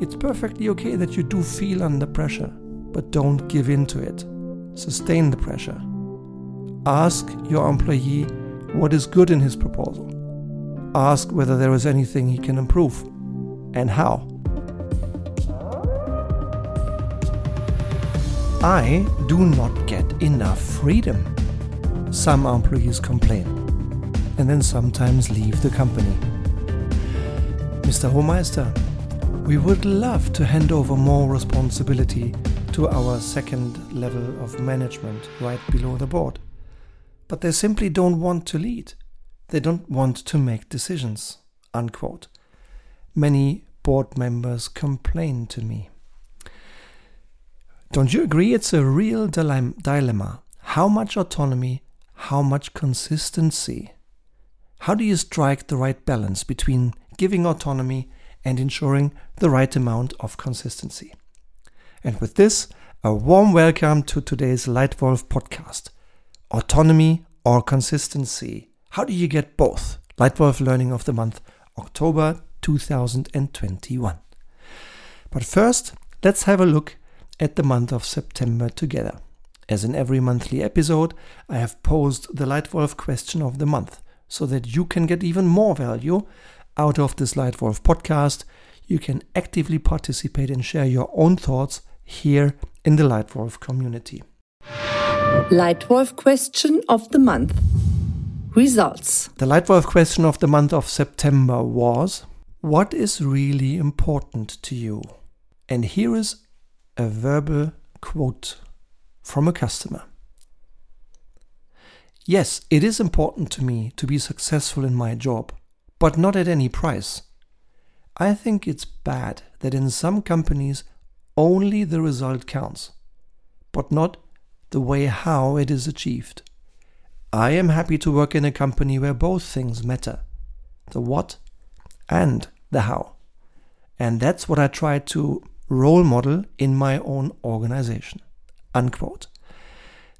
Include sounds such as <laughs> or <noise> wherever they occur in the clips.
It's perfectly okay that you do feel under pressure, but don't give in to it. Sustain the pressure. Ask your employee what is good in his proposal. Ask whether there is anything he can improve and how. I do not get enough freedom. Some employees complain and then sometimes leave the company. Mr. Hohmeister, we would love to hand over more responsibility to our second level of management right below the board. But they simply don't want to lead. They don't want to make decisions. Unquote. Many board members complain to me. Don't you agree? It's a real dilemma. How much autonomy? How much consistency? How do you strike the right balance between giving autonomy and ensuring the right amount of consistency? And with this, a warm welcome to today's Leitwolf podcast. Autonomy or consistency? How do you get both? Leitwolf Learning of the Month, October 2021. But first, let's have a look at the month of September together. As in every monthly episode, I have posed the Leitwolf question of the month so that you can get even more value out of this Leitwolf podcast. You can actively participate and share your own thoughts here in the Leitwolf community. Leitwolf question of the month. Results. The Leitwolf question of the month of September was What is really important to you? And here is a verbal quote from a customer. Yes, it is important to me to be successful in my job, but not at any price. I think it's bad that in some companies only the result counts, but not the way how it is achieved. I am happy to work in a company where both things matter the what and the how. And that's what I try to role model in my own organization. Unquote.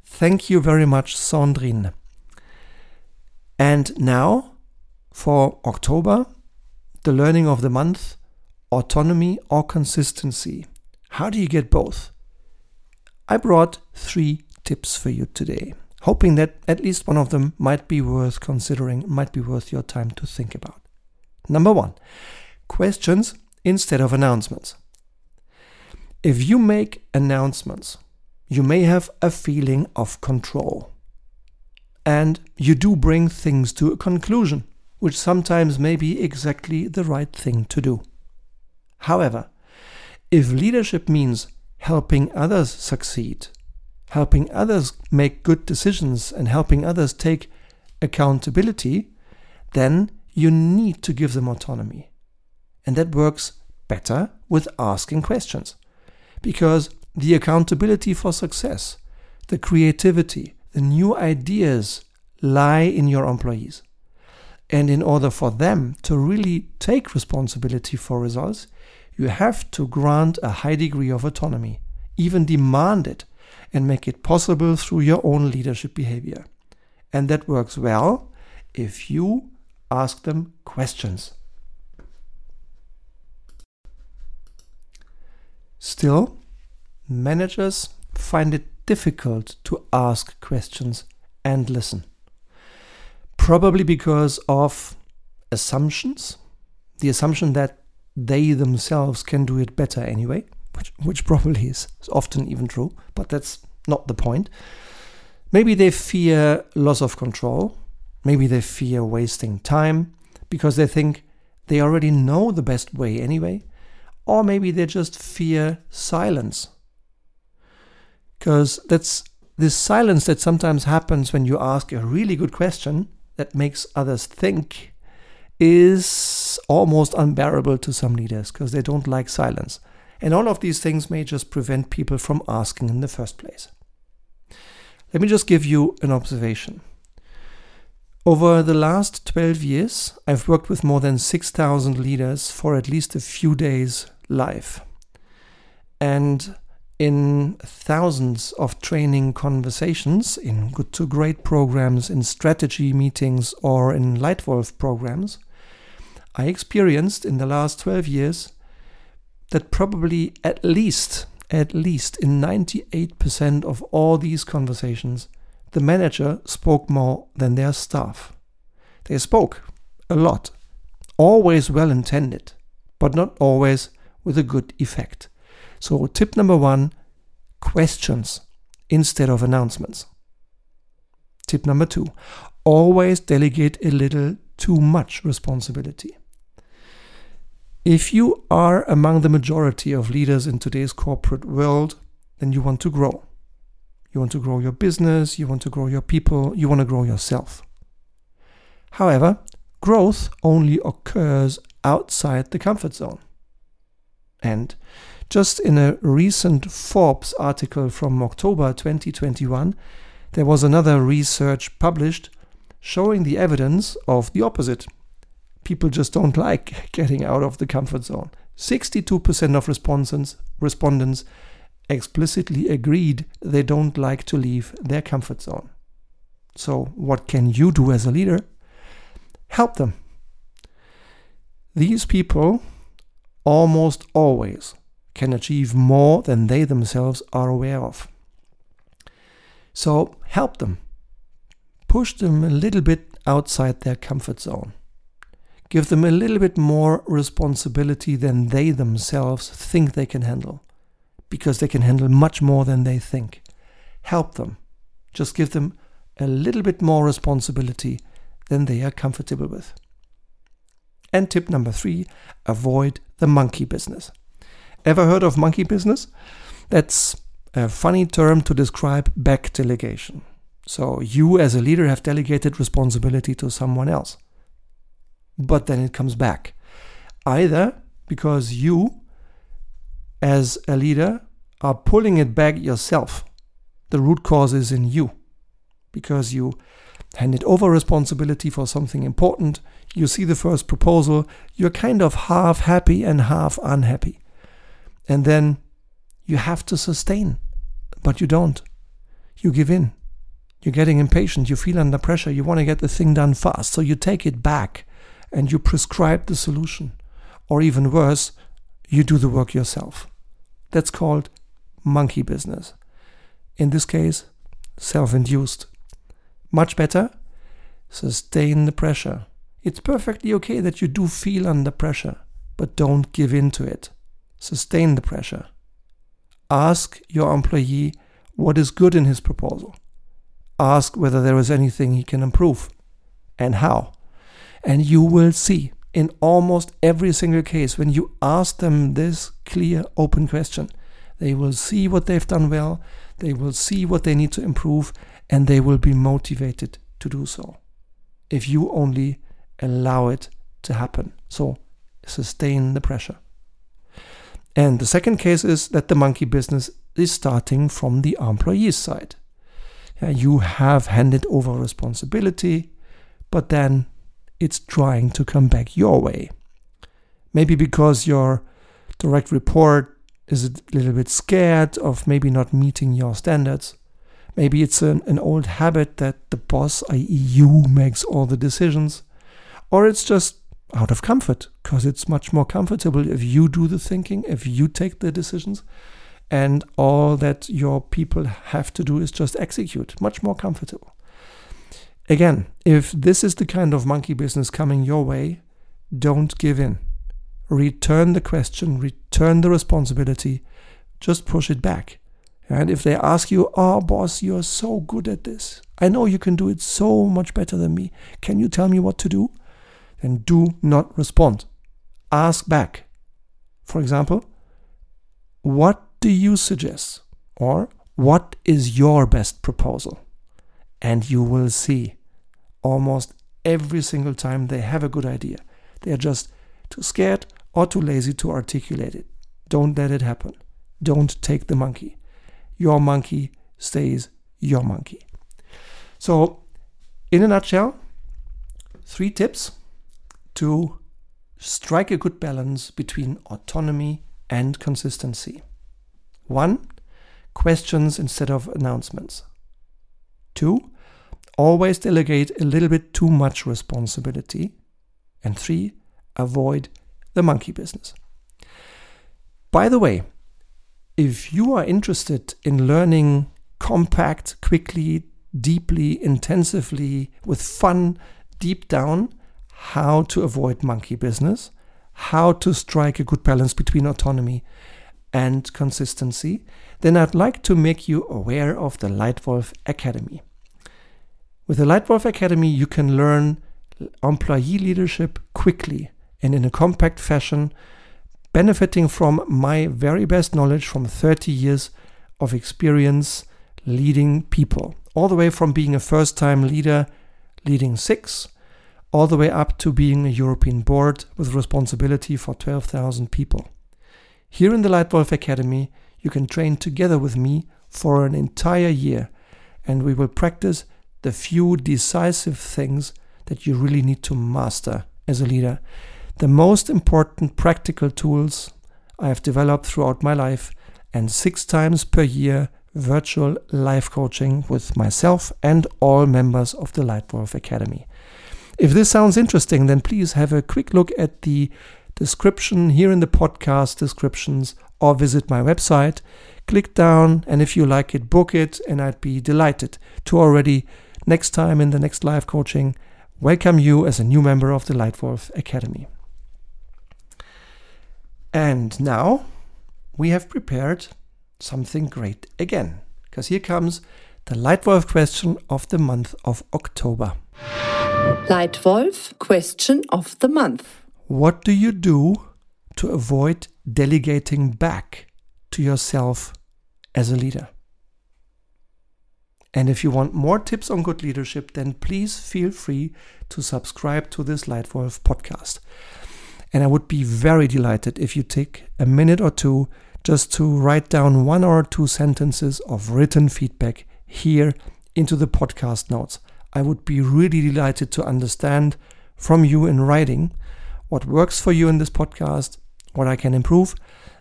Thank you very much, Sandrine. And now for October, the learning of the month autonomy or consistency. How do you get both? I brought three tips for you today, hoping that at least one of them might be worth considering, might be worth your time to think about. Number one, questions instead of announcements. If you make announcements, you may have a feeling of control. And you do bring things to a conclusion, which sometimes may be exactly the right thing to do. However, if leadership means helping others succeed, helping others make good decisions, and helping others take accountability, then you need to give them autonomy. And that works better with asking questions because the accountability for success, the creativity, the new ideas lie in your employees. And in order for them to really take responsibility for results, you have to grant a high degree of autonomy, even demand it, and make it possible through your own leadership behavior. And that works well if you ask them questions. Still, managers find it difficult to ask questions and listen. Probably because of assumptions, the assumption that they themselves can do it better anyway, which, which probably is often even true, but that's not the point. Maybe they fear loss of control. Maybe they fear wasting time because they think they already know the best way anyway or maybe they just fear silence. Because that's this silence that sometimes happens when you ask a really good question that makes others think is almost unbearable to some leaders because they don't like silence. And all of these things may just prevent people from asking in the first place. Let me just give you an observation. Over the last 12 years, I've worked with more than 6,000 leaders for at least a few days live. And in thousands of training conversations, in good to great programs, in strategy meetings, or in Leitwolf programs, I experienced in the last 12 years that probably at least, at least in 98% of all these conversations, the manager spoke more than their staff. They spoke a lot, always well intended, but not always with a good effect. So, tip number one questions instead of announcements. Tip number two always delegate a little too much responsibility. If you are among the majority of leaders in today's corporate world, then you want to grow. You want to grow your business, you want to grow your people, you want to grow yourself. However, growth only occurs outside the comfort zone. And just in a recent Forbes article from October 2021, there was another research published showing the evidence of the opposite. People just don't like <laughs> getting out of the comfort zone. 62% of respondents, respondents explicitly agreed they don't like to leave their comfort zone. So, what can you do as a leader? Help them. These people almost always can achieve more than they themselves are aware of. So help them. Push them a little bit outside their comfort zone. Give them a little bit more responsibility than they themselves think they can handle, because they can handle much more than they think. Help them. Just give them a little bit more responsibility than they are comfortable with. And tip number three avoid the monkey business. Ever heard of monkey business? That's a funny term to describe back delegation. So you, as a leader, have delegated responsibility to someone else. But then it comes back. Either because you, as a leader, are pulling it back yourself. The root cause is in you. Because you handed over responsibility for something important, you see the first proposal, you're kind of half happy and half unhappy. And then you have to sustain, but you don't. You give in. You're getting impatient. You feel under pressure. You want to get the thing done fast. So you take it back and you prescribe the solution. Or even worse, you do the work yourself. That's called monkey business. In this case, self induced. Much better, sustain the pressure. It's perfectly okay that you do feel under pressure, but don't give in to it. Sustain the pressure. Ask your employee what is good in his proposal. Ask whether there is anything he can improve and how. And you will see in almost every single case when you ask them this clear, open question, they will see what they've done well, they will see what they need to improve, and they will be motivated to do so. If you only allow it to happen. So sustain the pressure. And the second case is that the monkey business is starting from the employee's side. You have handed over responsibility, but then it's trying to come back your way. Maybe because your direct report is a little bit scared of maybe not meeting your standards. Maybe it's an, an old habit that the boss, i.e., you, makes all the decisions. Or it's just out of comfort because it's much more comfortable if you do the thinking, if you take the decisions, and all that your people have to do is just execute. Much more comfortable. Again, if this is the kind of monkey business coming your way, don't give in. Return the question, return the responsibility, just push it back. And if they ask you, Oh, boss, you're so good at this. I know you can do it so much better than me. Can you tell me what to do? Then do not respond. Ask back. For example, what do you suggest? Or what is your best proposal? And you will see almost every single time they have a good idea. They are just too scared or too lazy to articulate it. Don't let it happen. Don't take the monkey. Your monkey stays your monkey. So, in a nutshell, three tips to strike a good balance between autonomy and consistency. One, questions instead of announcements. Two, always delegate a little bit too much responsibility. And three, avoid the monkey business. By the way, if you are interested in learning compact, quickly, deeply, intensively, with fun, deep down, how to avoid monkey business, how to strike a good balance between autonomy and consistency, then I'd like to make you aware of the Leitwolf Academy. With the Leitwolf Academy, you can learn employee leadership quickly and in a compact fashion, benefiting from my very best knowledge from 30 years of experience leading people, all the way from being a first time leader, leading six, all the way up to being a European board with responsibility for 12,000 people. Here in the Leitwolf Academy, you can train together with me for an entire year, and we will practice the few decisive things that you really need to master as a leader. The most important practical tools I have developed throughout my life, and six times per year, virtual life coaching with myself and all members of the Leitwolf Academy. If this sounds interesting, then please have a quick look at the description here in the podcast descriptions or visit my website. Click down, and if you like it, book it, and I'd be delighted to already next time in the next live coaching welcome you as a new member of the Leitwolf Academy. And now we have prepared something great again, because here comes the Leitwolf question of the month of October. Leitwolf question of the month. What do you do to avoid delegating back to yourself as a leader? And if you want more tips on good leadership, then please feel free to subscribe to this Leitwolf podcast. And I would be very delighted if you take a minute or two just to write down one or two sentences of written feedback here into the podcast notes. I would be really delighted to understand from you in writing what works for you in this podcast, what I can improve,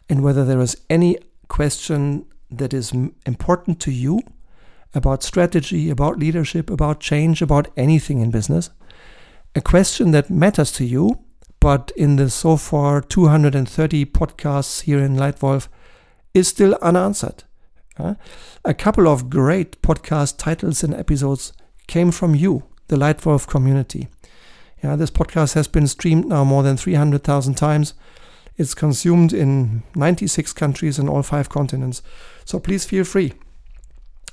and whether there is any question that is important to you about strategy, about leadership, about change, about anything in business. A question that matters to you, but in the so far 230 podcasts here in Leitwolf is still unanswered. Uh, a couple of great podcast titles and episodes came from you, the Leitwolf community. Yeah, this podcast has been streamed now more than 300,000 times. It's consumed in 96 countries and all five continents. So please feel free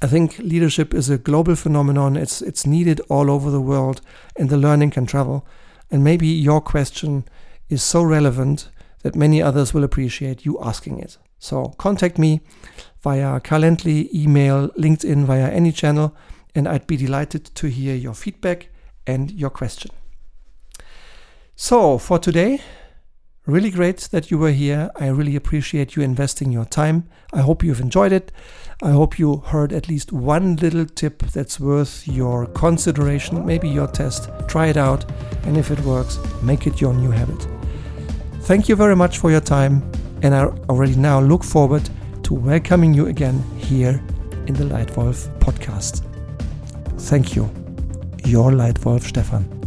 I think leadership is a global phenomenon. It's it's needed all over the world, and the learning can travel. And maybe your question is so relevant that many others will appreciate you asking it. So contact me via Calendly, email, LinkedIn, via any channel, and I'd be delighted to hear your feedback and your question. So for today, really great that you were here. I really appreciate you investing your time. I hope you've enjoyed it. I hope you heard at least one little tip that's worth your consideration, maybe your test. Try it out, and if it works, make it your new habit. Thank you very much for your time, and I already now look forward to welcoming you again here in the Leitwolf podcast. Thank you. Your Leitwolf Stefan.